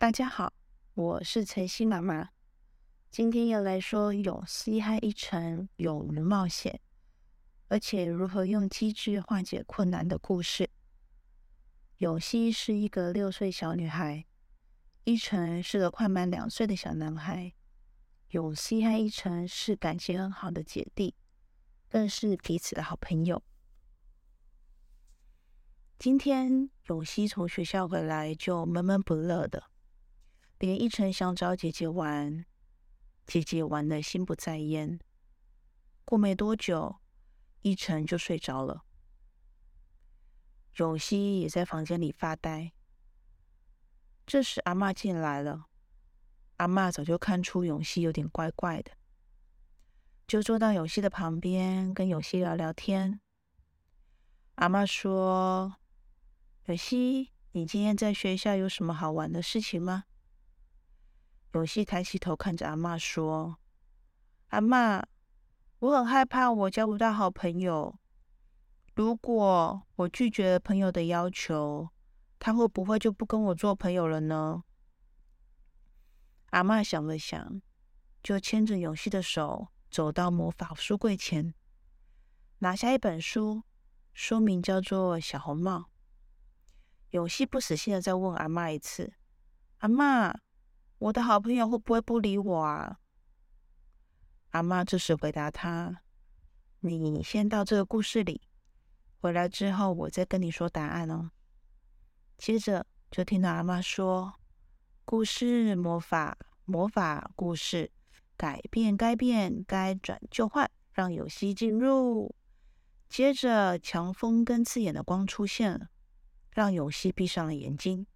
大家好，我是晨曦妈妈。今天要来说永熙和一晨勇于冒险，而且如何用机智化解困难的故事。永熙是一个六岁小女孩，一晨是个快满两岁的小男孩。永熙和一晨是感情很好的姐弟，更是彼此的好朋友。今天永熙从学校回来就闷闷不乐的。连一晨想找姐姐玩，姐姐玩的心不在焉。过没多久，一晨就睡着了。永熙也在房间里发呆。这时，阿妈进来了。阿妈早就看出永熙有点怪怪的，就坐到永熙的旁边，跟永熙聊聊天。阿妈说：“永熙，你今天在学校有什么好玩的事情吗？”永熙抬起头看着阿妈说：“阿妈，我很害怕我交不到好朋友。如果我拒绝朋友的要求，他会不会就不跟我做朋友了呢？”阿妈想了想，就牵着永熙的手走到魔法书柜前，拿下一本书，书名叫做《小红帽》。永熙不死心的再问阿妈一次：“阿妈。”我的好朋友会不会不理我啊？阿妈这时回答他：“你先到这个故事里，回来之后我再跟你说答案哦。”接着就听到阿妈说：“故事魔法，魔法故事，改变该变，该转就换，让游戏进入。”接着强风跟刺眼的光出现了，让游戏闭上了眼睛。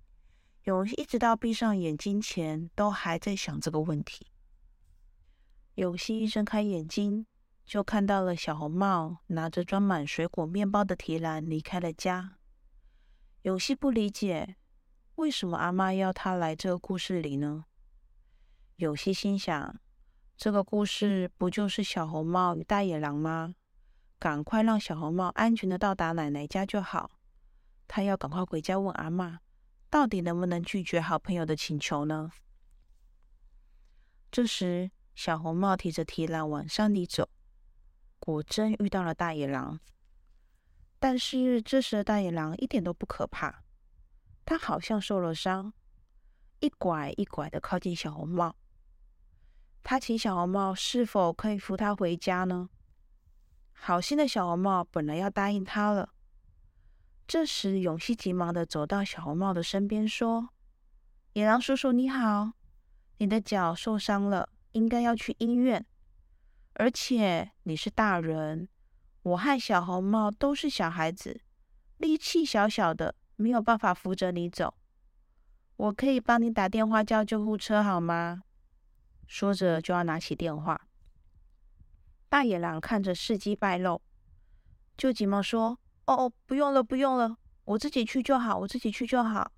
永熙一直到闭上眼睛前，都还在想这个问题。永熙一睁开眼睛，就看到了小红帽拿着装满水果面包的提篮离开了家。永熙不理解，为什么阿妈要他来这个故事里呢？永熙心想，这个故事不就是小红帽与大野狼吗？赶快让小红帽安全的到达奶奶家就好。他要赶快回家问阿妈。到底能不能拒绝好朋友的请求呢？这时，小红帽提着提篮往山里走，果真遇到了大野狼。但是这时的大野狼一点都不可怕，他好像受了伤，一拐一拐的靠近小红帽。他请小红帽是否可以扶他回家呢？好心的小红帽本来要答应他了。这时，永熙急忙的走到小红帽的身边，说：“野狼叔叔你好，你的脚受伤了，应该要去医院。而且你是大人，我和小红帽都是小孩子，力气小小的，没有办法扶着你走。我可以帮你打电话叫救护车好吗？”说着就要拿起电话。大野狼看着事机败露，就急忙说。哦，不用了，不用了，我自己去就好，我自己去就好。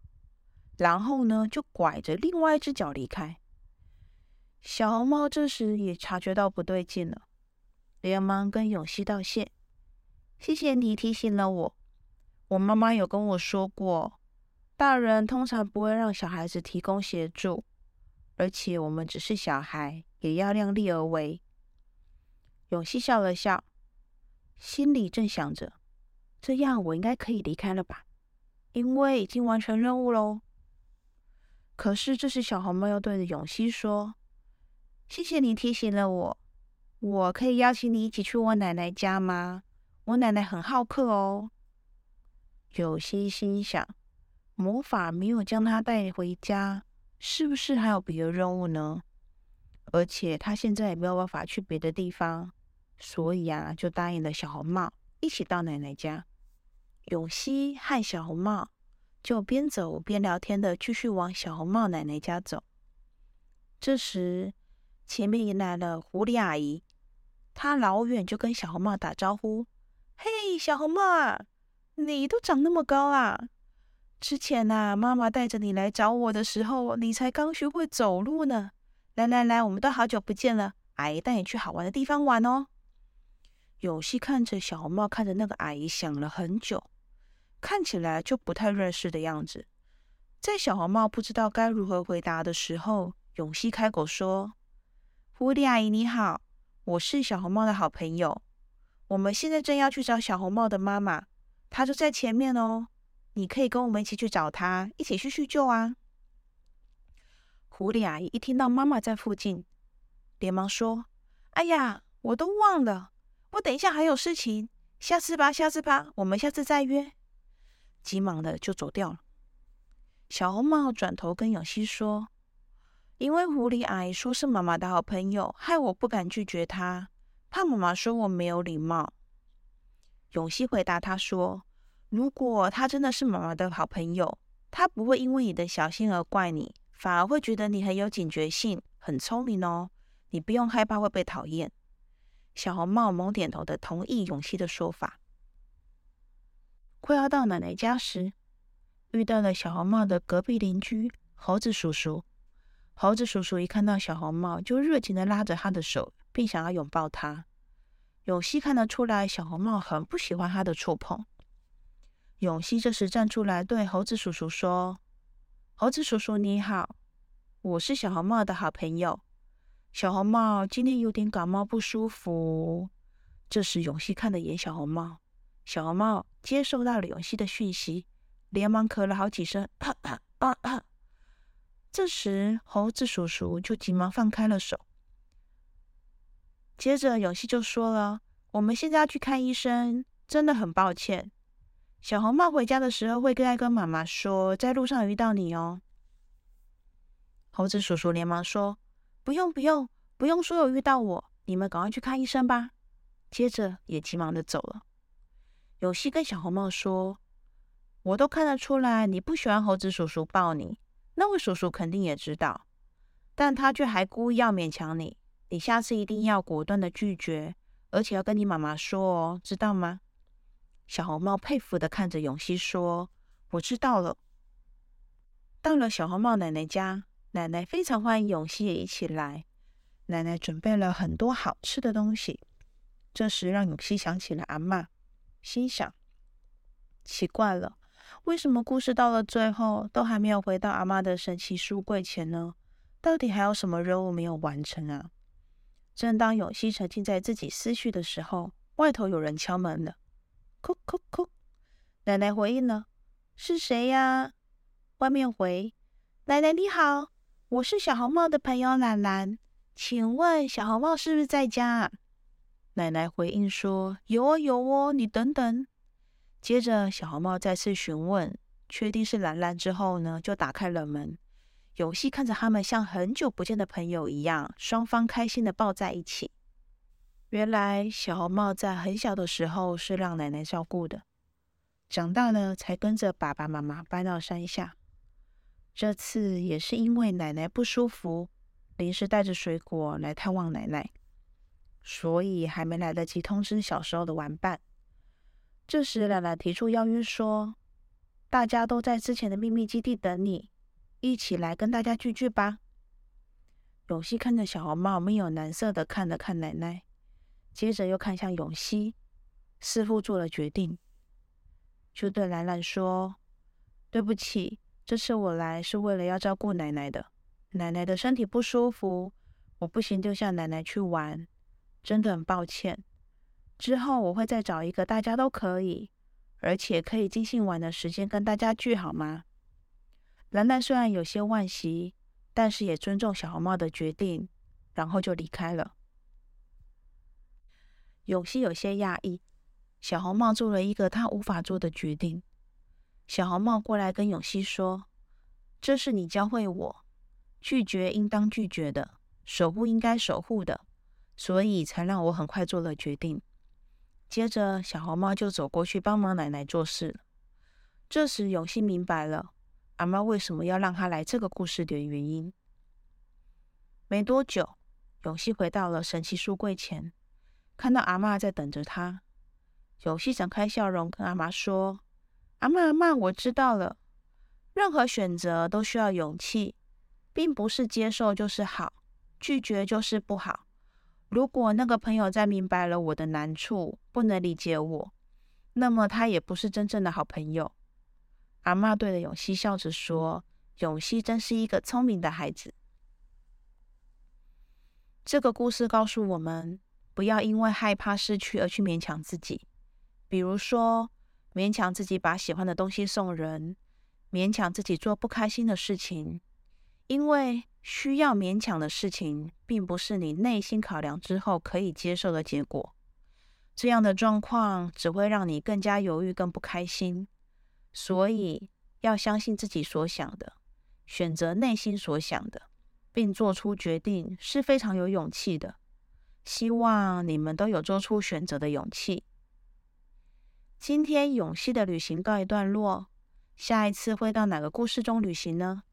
然后呢，就拐着另外一只脚离开。小红帽这时也察觉到不对劲了，连忙跟永熙道谢：“谢谢你提醒了我，我妈妈有跟我说过，大人通常不会让小孩子提供协助，而且我们只是小孩，也要量力而为。”永熙笑了笑，心里正想着。这样我应该可以离开了吧？因为已经完成任务喽。可是这时小红帽又对着永熙说：“谢谢你提醒了我，我可以邀请你一起去我奶奶家吗？我奶奶很好客哦。”永熙心想：魔法没有将他带回家，是不是还有别的任务呢？而且他现在也没有办法去别的地方，所以啊，就答应了小红帽一起到奶奶家。永熙和小红帽就边走边聊天的继续往小红帽奶奶家走。这时，前面迎来了狐狸阿姨，她老远就跟小红帽打招呼：“嘿，小红帽啊，你都长那么高啊！之前啊，妈妈带着你来找我的时候，你才刚学会走路呢。来来来，我们都好久不见了，阿姨带你去好玩的地方玩哦。”永熙看着小红帽，看着那个阿姨，想了很久。看起来就不太认识的样子，在小红帽不知道该如何回答的时候，永熙开口说：“狐狸阿姨你好，我是小红帽的好朋友。我们现在正要去找小红帽的妈妈，她就在前面哦。你可以跟我们一起去找她，一起叙叙旧啊。”狐狸阿姨一听到妈妈在附近，连忙说：“哎呀，我都忘了，我等一下还有事情，下次吧，下次吧，我们下次再约。”急忙的就走掉了。小红帽转头跟永熙说：“因为狐狸阿姨说是妈妈的好朋友，害我不敢拒绝她，怕妈妈说我没有礼貌。”永熙回答他说：“如果她真的是妈妈的好朋友，她不会因为你的小心而怪你。”反而会觉得你很有警觉性，很聪明哦。你不用害怕会被讨厌。小红帽猛点头的同意永熙的说法。快要到奶奶家时，遇到了小红帽的隔壁邻居猴子叔叔。猴子叔叔一看到小红帽，就热情的拉着他的手，并想要拥抱他。永熙看得出来，小红帽很不喜欢他的触碰。永熙这时站出来对猴子叔叔说。猴子叔叔你好，我是小红帽的好朋友。小红帽今天有点感冒不舒服。这时永熙看了眼小红帽，小红帽接收到了永熙的讯息，连忙咳了好几声。这时猴子叔叔就急忙放开了手。接着永熙就说了：“我们现在要去看医生，真的很抱歉。”小红帽回家的时候会跟跟妈妈说，在路上遇到你哦。猴子叔叔连忙说：“不用不用不用说有遇到我，你们赶快去看医生吧。”接着也急忙的走了。有希跟小红帽说：“我都看得出来你不喜欢猴子叔叔抱你，那位叔叔肯定也知道，但他却还故意要勉强你。你下次一定要果断的拒绝，而且要跟你妈妈说哦，知道吗？”小红帽佩服的看着永熙说：“我知道了。”到了小红帽奶奶家，奶奶非常欢迎永熙也一起来。奶奶准备了很多好吃的东西。这时让永熙想起了阿妈，心想：奇怪了，为什么故事到了最后都还没有回到阿妈的神奇书柜前呢？到底还有什么任务没有完成啊？正当永熙沉浸在自己思绪的时候，外头有人敲门了。哭哭哭！奶奶回应了：“是谁呀？”外面回：“奶奶你好，我是小红帽的朋友兰兰，请问小红帽是不是在家？”奶奶回应说：“有哦有哦，你等等。”接着小红帽再次询问，确定是兰兰之后呢，就打开了门。永熙看着他们像很久不见的朋友一样，双方开心的抱在一起。原来小红帽在很小的时候是让奶奶照顾的，长大了才跟着爸爸妈妈搬到山下。这次也是因为奶奶不舒服，临时带着水果来探望奶奶，所以还没来得及通知小时候的玩伴。这时奶奶提出邀约说：“大家都在之前的秘密基地等你，一起来跟大家聚聚吧。”永熙看着小红帽，没有难色的看了看奶奶。接着又看向永熙，似乎做了决定，就对兰兰说：“对不起，这次我来是为了要照顾奶奶的。奶奶的身体不舒服，我不行丢下奶奶去玩，真的很抱歉。之后我会再找一个大家都可以，而且可以尽兴玩的时间跟大家聚，好吗？”兰兰虽然有些惋惜，但是也尊重小红帽的决定，然后就离开了。永熙有些讶异，小红帽做了一个他无法做的决定。小红帽过来跟永熙说：“这是你教会我，拒绝应当拒绝的，守护应该守护的，所以才让我很快做了决定。”接着，小红帽就走过去帮忙奶奶做事。这时，永熙明白了阿妈为什么要让他来这个故事的原因。没多久，永熙回到了神奇书柜前。看到阿妈在等着他，永希展开笑容跟阿妈说：“阿妈，阿妈，我知道了。任何选择都需要勇气，并不是接受就是好，拒绝就是不好。如果那个朋友在明白了我的难处，不能理解我，那么他也不是真正的好朋友。”阿妈对着永熙笑着说：“永熙真是一个聪明的孩子。这个故事告诉我们，不要因为害怕失去而去勉强自己。比如说，勉强自己把喜欢的东西送人，勉强自己做不开心的事情，因为需要勉强的事情，并不是你内心考量之后可以接受的结果。这样的状况只会让你更加犹豫、更不开心。所以，要相信自己所想的，选择内心所想的。并做出决定是非常有勇气的。希望你们都有做出选择的勇气。今天永熙的旅行告一段落，下一次会到哪个故事中旅行呢？